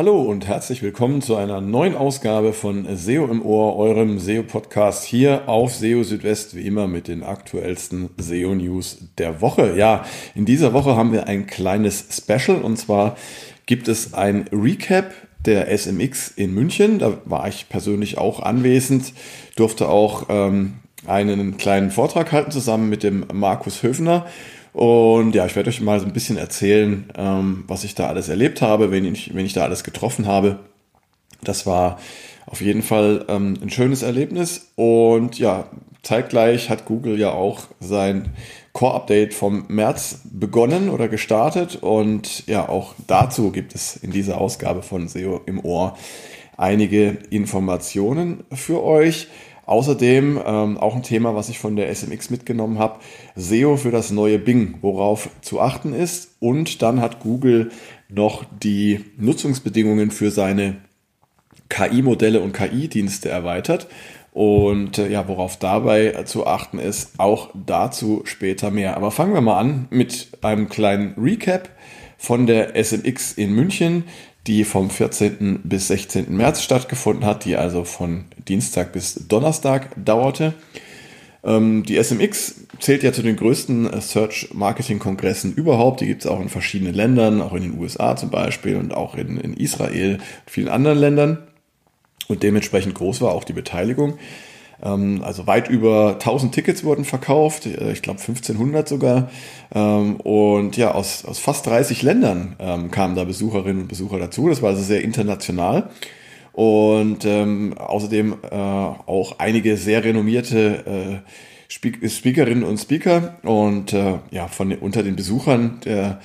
Hallo und herzlich willkommen zu einer neuen Ausgabe von SEO im Ohr, eurem SEO-Podcast hier auf SEO Südwest, wie immer mit den aktuellsten SEO-News der Woche. Ja, in dieser Woche haben wir ein kleines Special und zwar gibt es ein Recap der SMX in München. Da war ich persönlich auch anwesend, durfte auch ähm, einen kleinen Vortrag halten zusammen mit dem Markus Höfner. Und ja, ich werde euch mal so ein bisschen erzählen, ähm, was ich da alles erlebt habe, wenn ich, wenn ich da alles getroffen habe. Das war auf jeden Fall ähm, ein schönes Erlebnis. Und ja, zeitgleich hat Google ja auch sein Core-Update vom März begonnen oder gestartet. Und ja, auch dazu gibt es in dieser Ausgabe von SEO im Ohr einige Informationen für euch. Außerdem ähm, auch ein Thema, was ich von der SMX mitgenommen habe, SEO für das neue Bing, worauf zu achten ist. Und dann hat Google noch die Nutzungsbedingungen für seine KI-Modelle und KI-Dienste erweitert. Und äh, ja, worauf dabei zu achten ist, auch dazu später mehr. Aber fangen wir mal an mit einem kleinen Recap von der SMX in München die vom 14. bis 16. März stattgefunden hat, die also von Dienstag bis Donnerstag dauerte. Ähm, die SMX zählt ja zu den größten Search-Marketing-Kongressen überhaupt. Die gibt es auch in verschiedenen Ländern, auch in den USA zum Beispiel und auch in, in Israel und vielen anderen Ländern. Und dementsprechend groß war auch die Beteiligung. Ähm, also weit über 1000 Tickets wurden verkauft, äh, ich glaube 1500 sogar. Ähm, und ja, aus, aus fast 30 Ländern ähm, kamen da Besucherinnen und Besucher dazu. Das war also sehr international. Und ähm, außerdem äh, auch einige sehr renommierte äh, Speakerinnen und Speaker. Und äh, ja, von unter den Besuchern der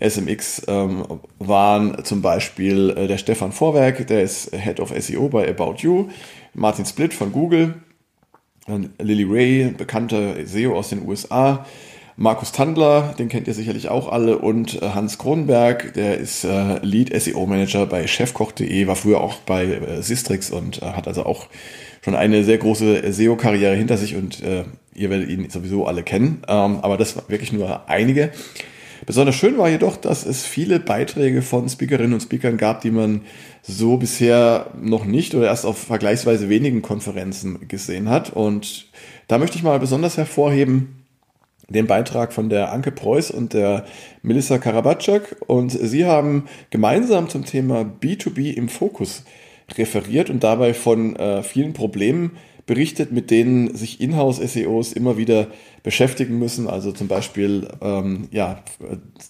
SMX ähm, waren zum Beispiel äh, der Stefan Vorwerk, der ist Head of SEO bei About You, Martin Split von Google, Lily Ray, bekannte SEO aus den USA, Markus Tandler, den kennt ihr sicherlich auch alle, und äh, Hans Kronberg, der ist äh, Lead SEO Manager bei chefkoch.de, war früher auch bei äh, Sistrix und äh, hat also auch schon eine sehr große SEO-Karriere hinter sich und äh, ihr werdet ihn sowieso alle kennen. Ähm, aber das war wirklich nur einige. Besonders schön war jedoch, dass es viele Beiträge von Speakerinnen und Speakern gab, die man so bisher noch nicht oder erst auf vergleichsweise wenigen Konferenzen gesehen hat. Und da möchte ich mal besonders hervorheben den Beitrag von der Anke Preuß und der Melissa Karabatschak. Und sie haben gemeinsam zum Thema B2B im Fokus referiert und dabei von äh, vielen Problemen berichtet, mit denen sich Inhouse-SEOs immer wieder beschäftigen müssen. Also zum Beispiel ähm, ja,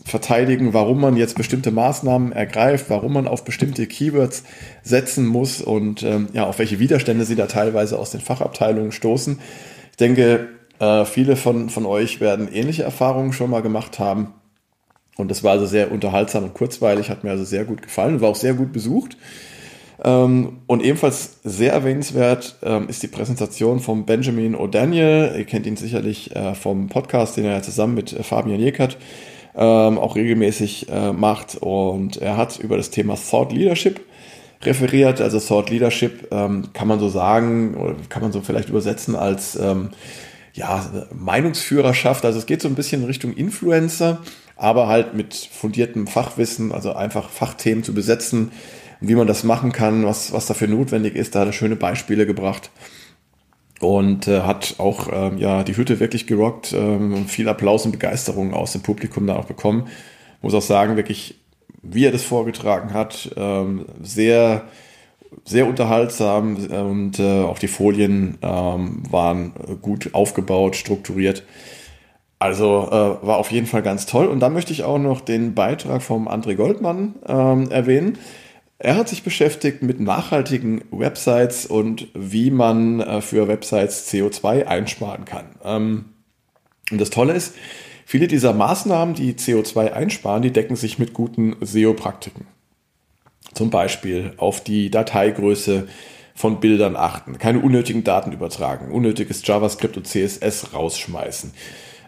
verteidigen, warum man jetzt bestimmte Maßnahmen ergreift, warum man auf bestimmte Keywords setzen muss und ähm, ja, auf welche Widerstände sie da teilweise aus den Fachabteilungen stoßen. Ich denke, äh, viele von, von euch werden ähnliche Erfahrungen schon mal gemacht haben. Und das war also sehr unterhaltsam und kurzweilig, hat mir also sehr gut gefallen, war auch sehr gut besucht. Ähm, und ebenfalls sehr erwähnenswert ähm, ist die Präsentation von Benjamin O'Daniel. Ihr kennt ihn sicherlich äh, vom Podcast, den er zusammen mit äh, Fabian Jekert ähm, auch regelmäßig äh, macht. Und er hat über das Thema Thought Leadership referiert. Also Thought Leadership kann man so sagen, oder kann man so vielleicht übersetzen als ja, Meinungsführerschaft. Also es geht so ein bisschen in Richtung Influencer, aber halt mit fundiertem Fachwissen, also einfach Fachthemen zu besetzen wie man das machen kann, was, was dafür notwendig ist. Da hat er schöne Beispiele gebracht und äh, hat auch ähm, ja die Hütte wirklich gerockt, ähm, viel Applaus und Begeisterung aus dem Publikum da auch bekommen. Muss auch sagen, wirklich, wie er das vorgetragen hat, ähm, sehr sehr unterhaltsam und äh, auch die Folien ähm, waren gut aufgebaut, strukturiert. Also äh, war auf jeden Fall ganz toll. Und dann möchte ich auch noch den Beitrag vom André Goldmann ähm, erwähnen. Er hat sich beschäftigt mit nachhaltigen Websites und wie man äh, für Websites CO2 einsparen kann. Ähm, und das Tolle ist, viele dieser Maßnahmen, die CO2 einsparen, die decken sich mit guten SEO-Praktiken. Zum Beispiel auf die Dateigröße von Bildern achten, keine unnötigen Daten übertragen, unnötiges JavaScript und CSS rausschmeißen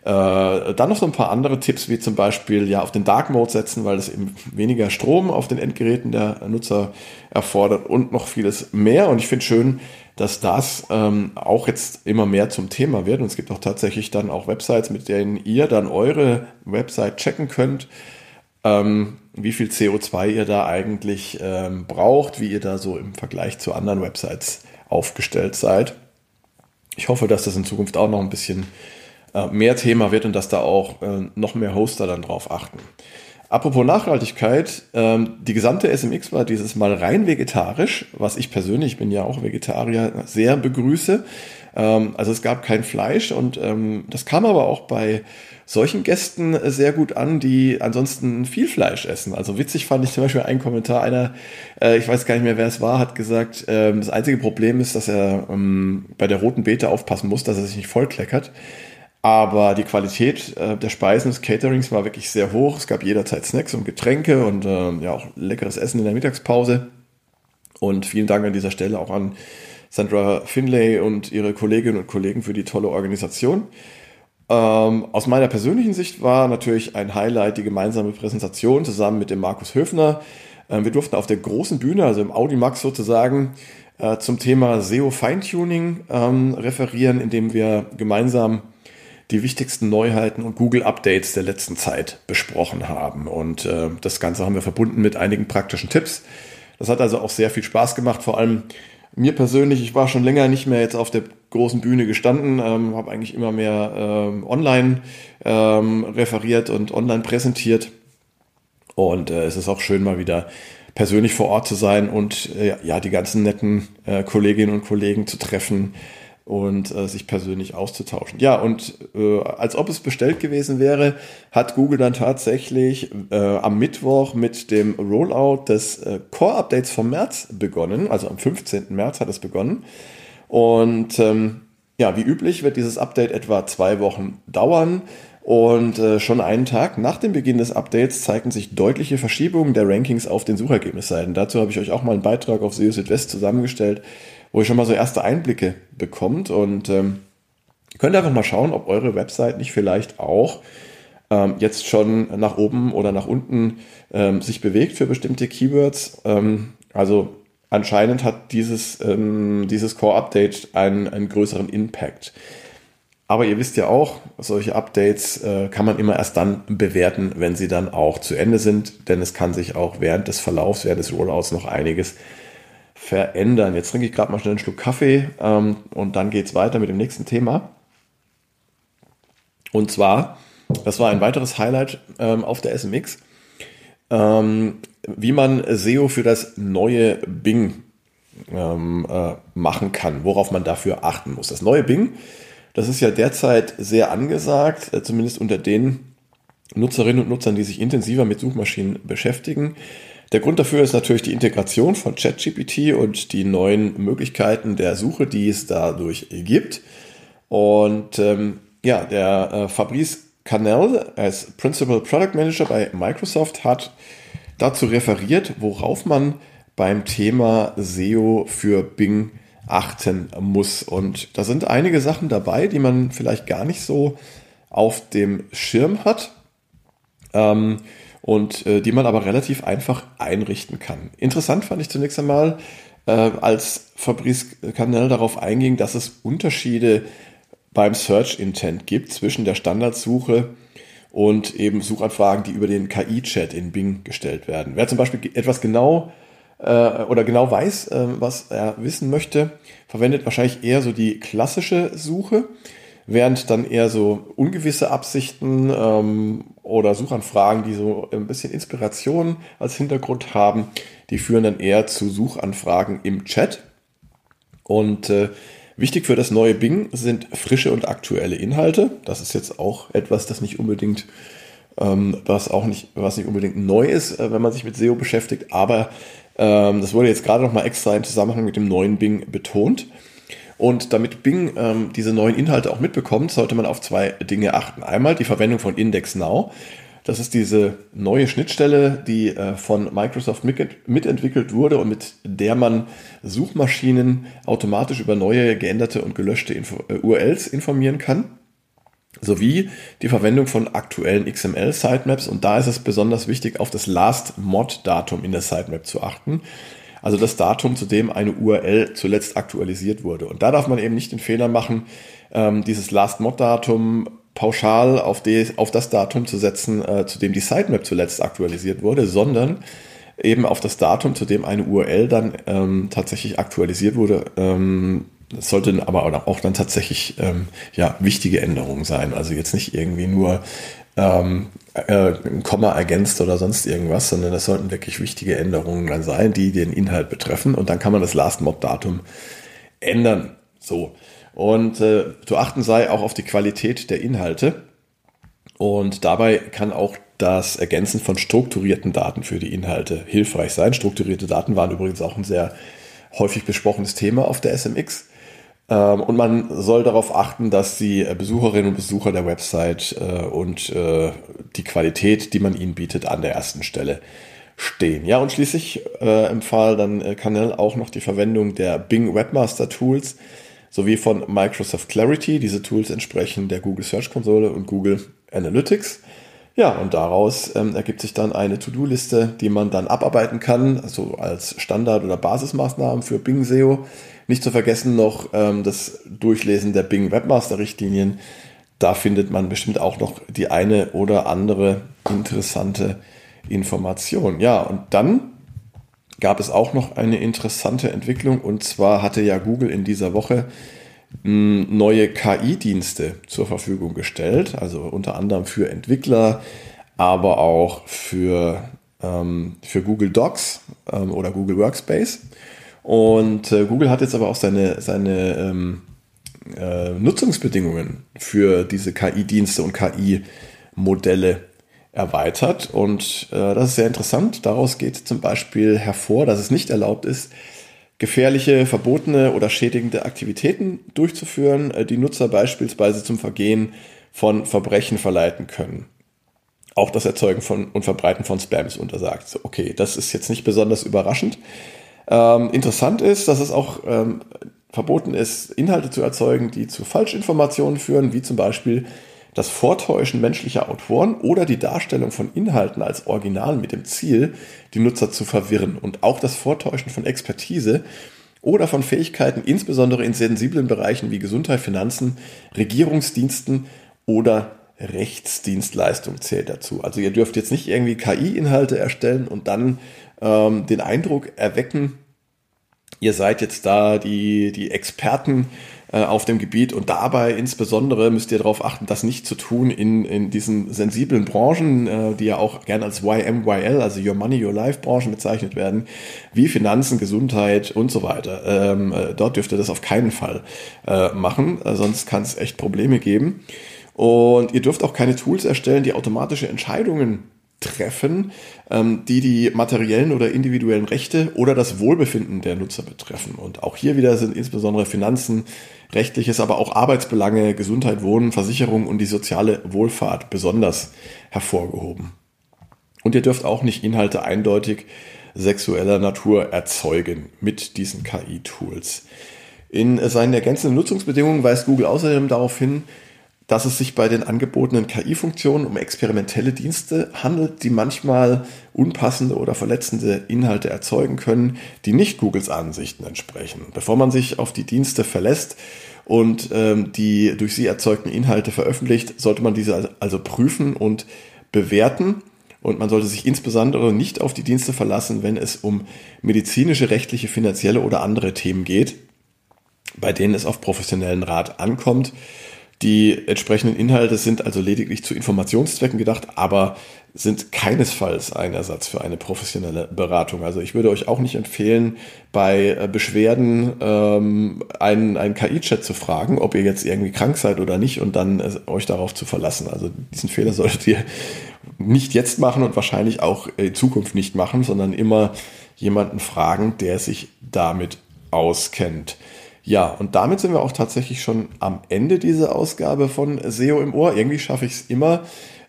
äh, dann noch so ein paar andere Tipps, wie zum Beispiel ja auf den Dark Mode setzen, weil es eben weniger Strom auf den Endgeräten der Nutzer erfordert und noch vieles mehr. Und ich finde schön, dass das ähm, auch jetzt immer mehr zum Thema wird. Und es gibt auch tatsächlich dann auch Websites, mit denen ihr dann eure Website checken könnt, ähm, wie viel CO2 ihr da eigentlich ähm, braucht, wie ihr da so im Vergleich zu anderen Websites aufgestellt seid. Ich hoffe, dass das in Zukunft auch noch ein bisschen mehr Thema wird und dass da auch äh, noch mehr Hoster dann drauf achten. Apropos Nachhaltigkeit, ähm, die gesamte SMX war dieses Mal rein vegetarisch, was ich persönlich, ich bin ja auch Vegetarier, sehr begrüße. Ähm, also es gab kein Fleisch und ähm, das kam aber auch bei solchen Gästen sehr gut an, die ansonsten viel Fleisch essen. Also witzig fand ich zum Beispiel einen Kommentar, einer, äh, ich weiß gar nicht mehr, wer es war, hat gesagt, äh, das einzige Problem ist, dass er bei der roten Beete aufpassen muss, dass er sich nicht vollkleckert. Aber die Qualität äh, der Speisen des Caterings war wirklich sehr hoch. Es gab jederzeit Snacks und Getränke und äh, ja auch leckeres Essen in der Mittagspause. Und vielen Dank an dieser Stelle auch an Sandra Finlay und ihre Kolleginnen und Kollegen für die tolle Organisation. Ähm, aus meiner persönlichen Sicht war natürlich ein Highlight die gemeinsame Präsentation zusammen mit dem Markus Höfner. Ähm, wir durften auf der großen Bühne, also im Audimax sozusagen, äh, zum Thema SEO Feintuning ähm, referieren, indem wir gemeinsam die wichtigsten Neuheiten und Google-Updates der letzten Zeit besprochen haben. Und äh, das Ganze haben wir verbunden mit einigen praktischen Tipps. Das hat also auch sehr viel Spaß gemacht, vor allem mir persönlich. Ich war schon länger nicht mehr jetzt auf der großen Bühne gestanden, ähm, habe eigentlich immer mehr ähm, online ähm, referiert und online präsentiert. Und äh, es ist auch schön, mal wieder persönlich vor Ort zu sein und äh, ja, die ganzen netten äh, Kolleginnen und Kollegen zu treffen und äh, sich persönlich auszutauschen. Ja, und äh, als ob es bestellt gewesen wäre, hat Google dann tatsächlich äh, am Mittwoch mit dem Rollout des äh, Core-Updates vom März begonnen. Also am 15. März hat es begonnen. Und ähm, ja, wie üblich wird dieses Update etwa zwei Wochen dauern. Und äh, schon einen Tag nach dem Beginn des Updates zeigen sich deutliche Verschiebungen der Rankings auf den Suchergebnisseiten. Dazu habe ich euch auch mal einen Beitrag auf SEO Südwest zusammengestellt wo ihr schon mal so erste Einblicke bekommt und ähm, könnt einfach mal schauen, ob eure Website nicht vielleicht auch ähm, jetzt schon nach oben oder nach unten ähm, sich bewegt für bestimmte Keywords. Ähm, also anscheinend hat dieses, ähm, dieses Core-Update einen, einen größeren Impact. Aber ihr wisst ja auch, solche Updates äh, kann man immer erst dann bewerten, wenn sie dann auch zu Ende sind, denn es kann sich auch während des Verlaufs, während des Rollouts noch einiges verändern. Jetzt trinke ich gerade mal schnell einen Schluck Kaffee ähm, und dann geht es weiter mit dem nächsten Thema. Und zwar, das war ein weiteres Highlight ähm, auf der SMX, ähm, wie man SEO für das neue Bing ähm, äh, machen kann, worauf man dafür achten muss. Das neue Bing, das ist ja derzeit sehr angesagt, äh, zumindest unter den Nutzerinnen und Nutzern, die sich intensiver mit Suchmaschinen beschäftigen. Der Grund dafür ist natürlich die Integration von ChatGPT und die neuen Möglichkeiten der Suche, die es dadurch gibt. Und ähm, ja, der äh, Fabrice Canel als Principal Product Manager bei Microsoft hat dazu referiert, worauf man beim Thema SEO für Bing achten muss. Und da sind einige Sachen dabei, die man vielleicht gar nicht so auf dem Schirm hat. Ähm, und äh, die man aber relativ einfach einrichten kann. Interessant fand ich zunächst einmal, äh, als Fabrice Canel darauf einging, dass es Unterschiede beim Search Intent gibt zwischen der Standardsuche und eben Suchanfragen, die über den KI-Chat in Bing gestellt werden. Wer zum Beispiel etwas genau äh, oder genau weiß, äh, was er wissen möchte, verwendet wahrscheinlich eher so die klassische Suche während dann eher so ungewisse Absichten ähm, oder Suchanfragen, die so ein bisschen Inspiration als Hintergrund haben, die führen dann eher zu Suchanfragen im Chat. Und äh, wichtig für das neue Bing sind frische und aktuelle Inhalte. Das ist jetzt auch etwas, das nicht unbedingt ähm, was auch nicht, was nicht unbedingt neu ist, äh, wenn man sich mit SEO beschäftigt, aber ähm, das wurde jetzt gerade noch mal extra im Zusammenhang mit dem neuen Bing betont. Und damit Bing ähm, diese neuen Inhalte auch mitbekommt, sollte man auf zwei Dinge achten. Einmal die Verwendung von Index Now. Das ist diese neue Schnittstelle, die äh, von Microsoft mitentwickelt wurde und mit der man Suchmaschinen automatisch über neue, geänderte und gelöschte Info äh, URLs informieren kann. Sowie die Verwendung von aktuellen XML-Sitemaps. Und da ist es besonders wichtig, auf das Last-Mod-Datum in der Sitemap zu achten also das Datum, zu dem eine URL zuletzt aktualisiert wurde. Und da darf man eben nicht den Fehler machen, ähm, dieses Last-Mod-Datum pauschal auf, die, auf das Datum zu setzen, äh, zu dem die Sitemap zuletzt aktualisiert wurde, sondern eben auf das Datum, zu dem eine URL dann ähm, tatsächlich aktualisiert wurde. Ähm, das sollten aber auch dann tatsächlich ähm, ja, wichtige Änderungen sein. Also jetzt nicht irgendwie nur ähm, äh, Komma ergänzt oder sonst irgendwas, sondern das sollten wirklich wichtige Änderungen dann sein, die den Inhalt betreffen. Und dann kann man das Last-Mob-Datum ändern. So. Und äh, zu achten sei auch auf die Qualität der Inhalte. Und dabei kann auch das Ergänzen von strukturierten Daten für die Inhalte hilfreich sein. Strukturierte Daten waren übrigens auch ein sehr häufig besprochenes Thema auf der SMX. Ähm, und man soll darauf achten, dass die Besucherinnen und Besucher der Website äh, und äh, die Qualität, die man ihnen bietet, an der ersten Stelle stehen. Ja, und schließlich äh, empfahl dann Canel auch noch die Verwendung der Bing Webmaster Tools sowie von Microsoft Clarity. Diese Tools entsprechen der Google Search Konsole und Google Analytics. Ja, und daraus ähm, ergibt sich dann eine To-Do-Liste, die man dann abarbeiten kann, also als Standard- oder Basismaßnahmen für Bing SEO. Nicht zu vergessen noch ähm, das Durchlesen der Bing Webmaster-Richtlinien. Da findet man bestimmt auch noch die eine oder andere interessante Information. Ja, und dann gab es auch noch eine interessante Entwicklung und zwar hatte ja Google in dieser Woche neue KI-Dienste zur Verfügung gestellt, also unter anderem für Entwickler, aber auch für, ähm, für Google Docs ähm, oder Google Workspace. Und äh, Google hat jetzt aber auch seine, seine ähm, äh, Nutzungsbedingungen für diese KI-Dienste und KI-Modelle erweitert. Und äh, das ist sehr interessant. Daraus geht zum Beispiel hervor, dass es nicht erlaubt ist, gefährliche, verbotene oder schädigende Aktivitäten durchzuführen, äh, die Nutzer beispielsweise zum Vergehen von Verbrechen verleiten können. Auch das Erzeugen von und Verbreiten von Spam ist untersagt. Okay, das ist jetzt nicht besonders überraschend. Ähm, interessant ist, dass es auch ähm, verboten ist, Inhalte zu erzeugen, die zu Falschinformationen führen, wie zum Beispiel das Vortäuschen menschlicher Autoren oder die Darstellung von Inhalten als Original mit dem Ziel, die Nutzer zu verwirren und auch das Vortäuschen von Expertise oder von Fähigkeiten, insbesondere in sensiblen Bereichen wie Gesundheit, Finanzen, Regierungsdiensten oder Rechtsdienstleistung zählt dazu. Also ihr dürft jetzt nicht irgendwie KI-Inhalte erstellen und dann ähm, den Eindruck erwecken, ihr seid jetzt da die, die Experten äh, auf dem Gebiet und dabei insbesondere müsst ihr darauf achten, das nicht zu tun in, in diesen sensiblen Branchen, äh, die ja auch gerne als YMYL, also Your Money, Your Life Branchen bezeichnet werden, wie Finanzen, Gesundheit und so weiter. Ähm, äh, dort dürft ihr das auf keinen Fall äh, machen, äh, sonst kann es echt Probleme geben. Und ihr dürft auch keine Tools erstellen, die automatische Entscheidungen treffen, ähm, die die materiellen oder individuellen Rechte oder das Wohlbefinden der Nutzer betreffen. Und auch hier wieder sind insbesondere Finanzen, rechtliches, aber auch Arbeitsbelange, Gesundheit, Wohnen, Versicherung und die soziale Wohlfahrt besonders hervorgehoben. Und ihr dürft auch nicht Inhalte eindeutig sexueller Natur erzeugen mit diesen KI-Tools. In seinen ergänzenden Nutzungsbedingungen weist Google außerdem darauf hin, dass es sich bei den angebotenen KI-Funktionen um experimentelle Dienste handelt, die manchmal unpassende oder verletzende Inhalte erzeugen können, die nicht Googles Ansichten entsprechen. Bevor man sich auf die Dienste verlässt und ähm, die durch sie erzeugten Inhalte veröffentlicht, sollte man diese also prüfen und bewerten. Und man sollte sich insbesondere nicht auf die Dienste verlassen, wenn es um medizinische, rechtliche, finanzielle oder andere Themen geht, bei denen es auf professionellen Rat ankommt. Die entsprechenden Inhalte sind also lediglich zu Informationszwecken gedacht, aber sind keinesfalls ein Ersatz für eine professionelle Beratung. Also ich würde euch auch nicht empfehlen, bei äh, Beschwerden ähm, einen, einen KI-Chat zu fragen, ob ihr jetzt irgendwie krank seid oder nicht und dann äh, euch darauf zu verlassen. Also diesen Fehler solltet ihr nicht jetzt machen und wahrscheinlich auch in Zukunft nicht machen, sondern immer jemanden fragen, der sich damit auskennt. Ja, und damit sind wir auch tatsächlich schon am Ende dieser Ausgabe von SEO im Ohr. Irgendwie schaffe ich es immer,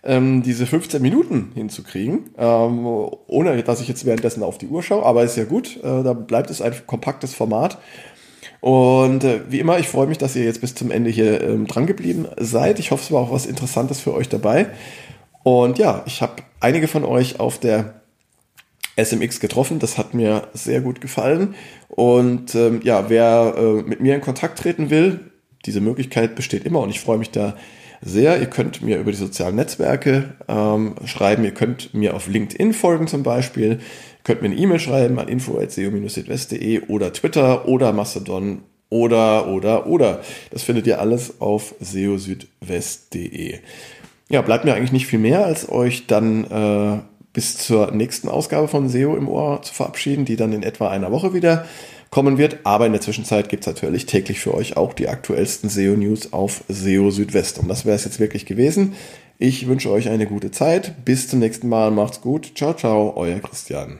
ähm, diese 15 Minuten hinzukriegen, ähm, ohne dass ich jetzt währenddessen auf die Uhr schaue. Aber ist ja gut, äh, da bleibt es ein kompaktes Format. Und äh, wie immer, ich freue mich, dass ihr jetzt bis zum Ende hier ähm, dran geblieben seid. Ich hoffe, es war auch was Interessantes für euch dabei. Und ja, ich habe einige von euch auf der SMX getroffen. Das hat mir sehr gut gefallen. Und ähm, ja, wer äh, mit mir in Kontakt treten will, diese Möglichkeit besteht immer und ich freue mich da sehr. Ihr könnt mir über die sozialen Netzwerke ähm, schreiben. Ihr könnt mir auf LinkedIn folgen zum Beispiel. Ihr könnt mir eine E-Mail schreiben an info.seo-südwest.de oder Twitter oder Mastodon oder, oder, oder. Das findet ihr alles auf seosüdwest.de. Ja, bleibt mir eigentlich nicht viel mehr, als euch dann äh, bis zur nächsten Ausgabe von SEO im Ohr zu verabschieden, die dann in etwa einer Woche wieder kommen wird. Aber in der Zwischenzeit gibt es natürlich täglich für euch auch die aktuellsten SEO-News auf SEO Südwest. Und das wäre es jetzt wirklich gewesen. Ich wünsche euch eine gute Zeit. Bis zum nächsten Mal. Macht's gut. Ciao, ciao. Euer Christian.